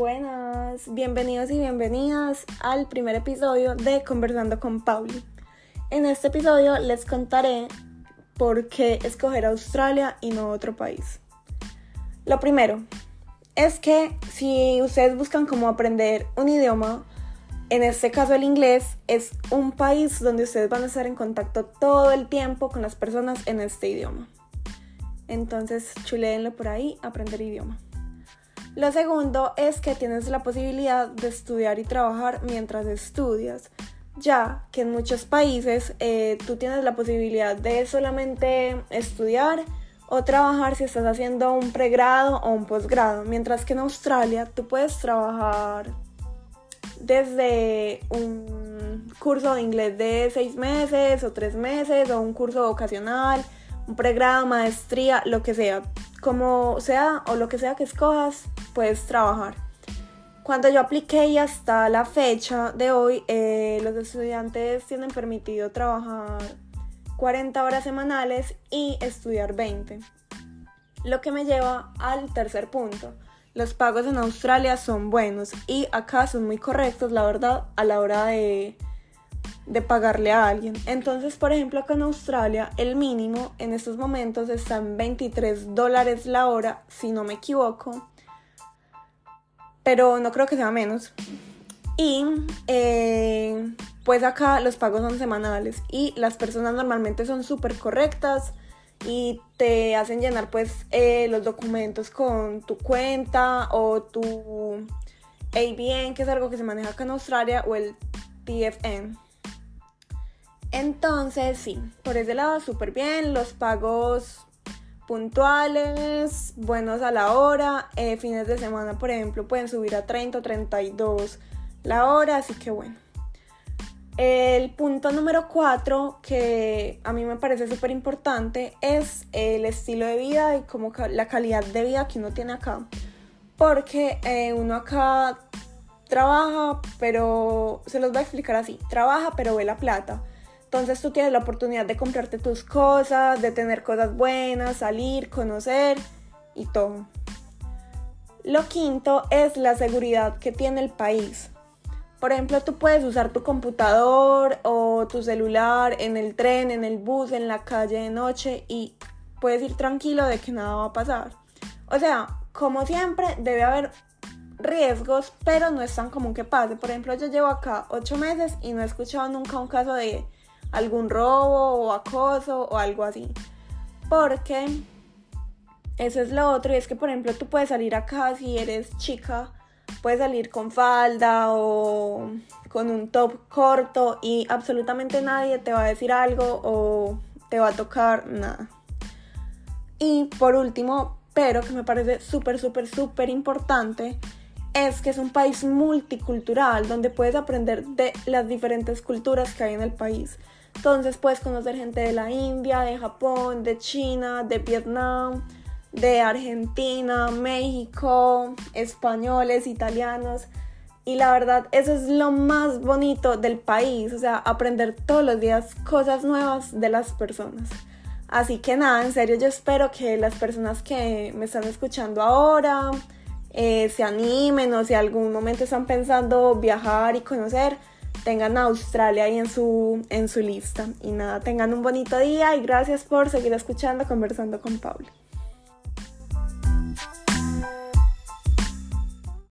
Buenas, bienvenidos y bienvenidas al primer episodio de Conversando con Pauli. En este episodio les contaré por qué escoger Australia y no otro país. Lo primero es que si ustedes buscan cómo aprender un idioma, en este caso el inglés, es un país donde ustedes van a estar en contacto todo el tiempo con las personas en este idioma. Entonces, chuleenlo por ahí, aprender idioma. Lo segundo es que tienes la posibilidad de estudiar y trabajar mientras estudias, ya que en muchos países eh, tú tienes la posibilidad de solamente estudiar o trabajar si estás haciendo un pregrado o un posgrado, mientras que en Australia tú puedes trabajar desde un curso de inglés de seis meses o tres meses o un curso vocacional, un pregrado, maestría, lo que sea como sea o lo que sea que escojas, puedes trabajar. Cuando yo apliqué y hasta la fecha de hoy, eh, los estudiantes tienen permitido trabajar 40 horas semanales y estudiar 20. Lo que me lleva al tercer punto. Los pagos en Australia son buenos y acá son muy correctos, la verdad, a la hora de, de pagarle a alguien. Entonces, por ejemplo, acá en Australia el mínimo en estos momentos está en 23 dólares la hora, si no me equivoco. Pero no creo que sea menos. Y eh, pues acá los pagos son semanales y las personas normalmente son súper correctas y te hacen llenar pues eh, los documentos con tu cuenta o tu ABN, que es algo que se maneja acá en Australia, o el TFN. Entonces, sí, por ese lado súper bien, los pagos puntuales, buenos a la hora, eh, fines de semana, por ejemplo, pueden subir a 30 o 32 la hora, así que bueno. El punto número 4, que a mí me parece súper importante, es el estilo de vida y como la calidad de vida que uno tiene acá. Porque eh, uno acá trabaja, pero se los voy a explicar así, trabaja pero ve la plata. Entonces tú tienes la oportunidad de comprarte tus cosas, de tener cosas buenas, salir, conocer y todo. Lo quinto es la seguridad que tiene el país. Por ejemplo, tú puedes usar tu computador o tu celular en el tren, en el bus, en la calle de noche y puedes ir tranquilo de que nada va a pasar. O sea, como siempre, debe haber riesgos, pero no es tan común que pase. Por ejemplo, yo llevo acá ocho meses y no he escuchado nunca un caso de algún robo o acoso o algo así. Porque eso es lo otro, y es que por ejemplo tú puedes salir acá si eres chica, puedes salir con falda o con un top corto y absolutamente nadie te va a decir algo o te va a tocar nada. Y por último, pero que me parece súper, súper, súper importante, es que es un país multicultural donde puedes aprender de las diferentes culturas que hay en el país. Entonces puedes conocer gente de la India, de Japón, de China, de Vietnam, de Argentina, México, españoles, italianos. Y la verdad, eso es lo más bonito del país, o sea, aprender todos los días cosas nuevas de las personas. Así que nada, en serio yo espero que las personas que me están escuchando ahora eh, se animen o si algún momento están pensando viajar y conocer, tengan a Australia ahí en su, en su lista. Y nada, tengan un bonito día y gracias por seguir escuchando Conversando con Pablo.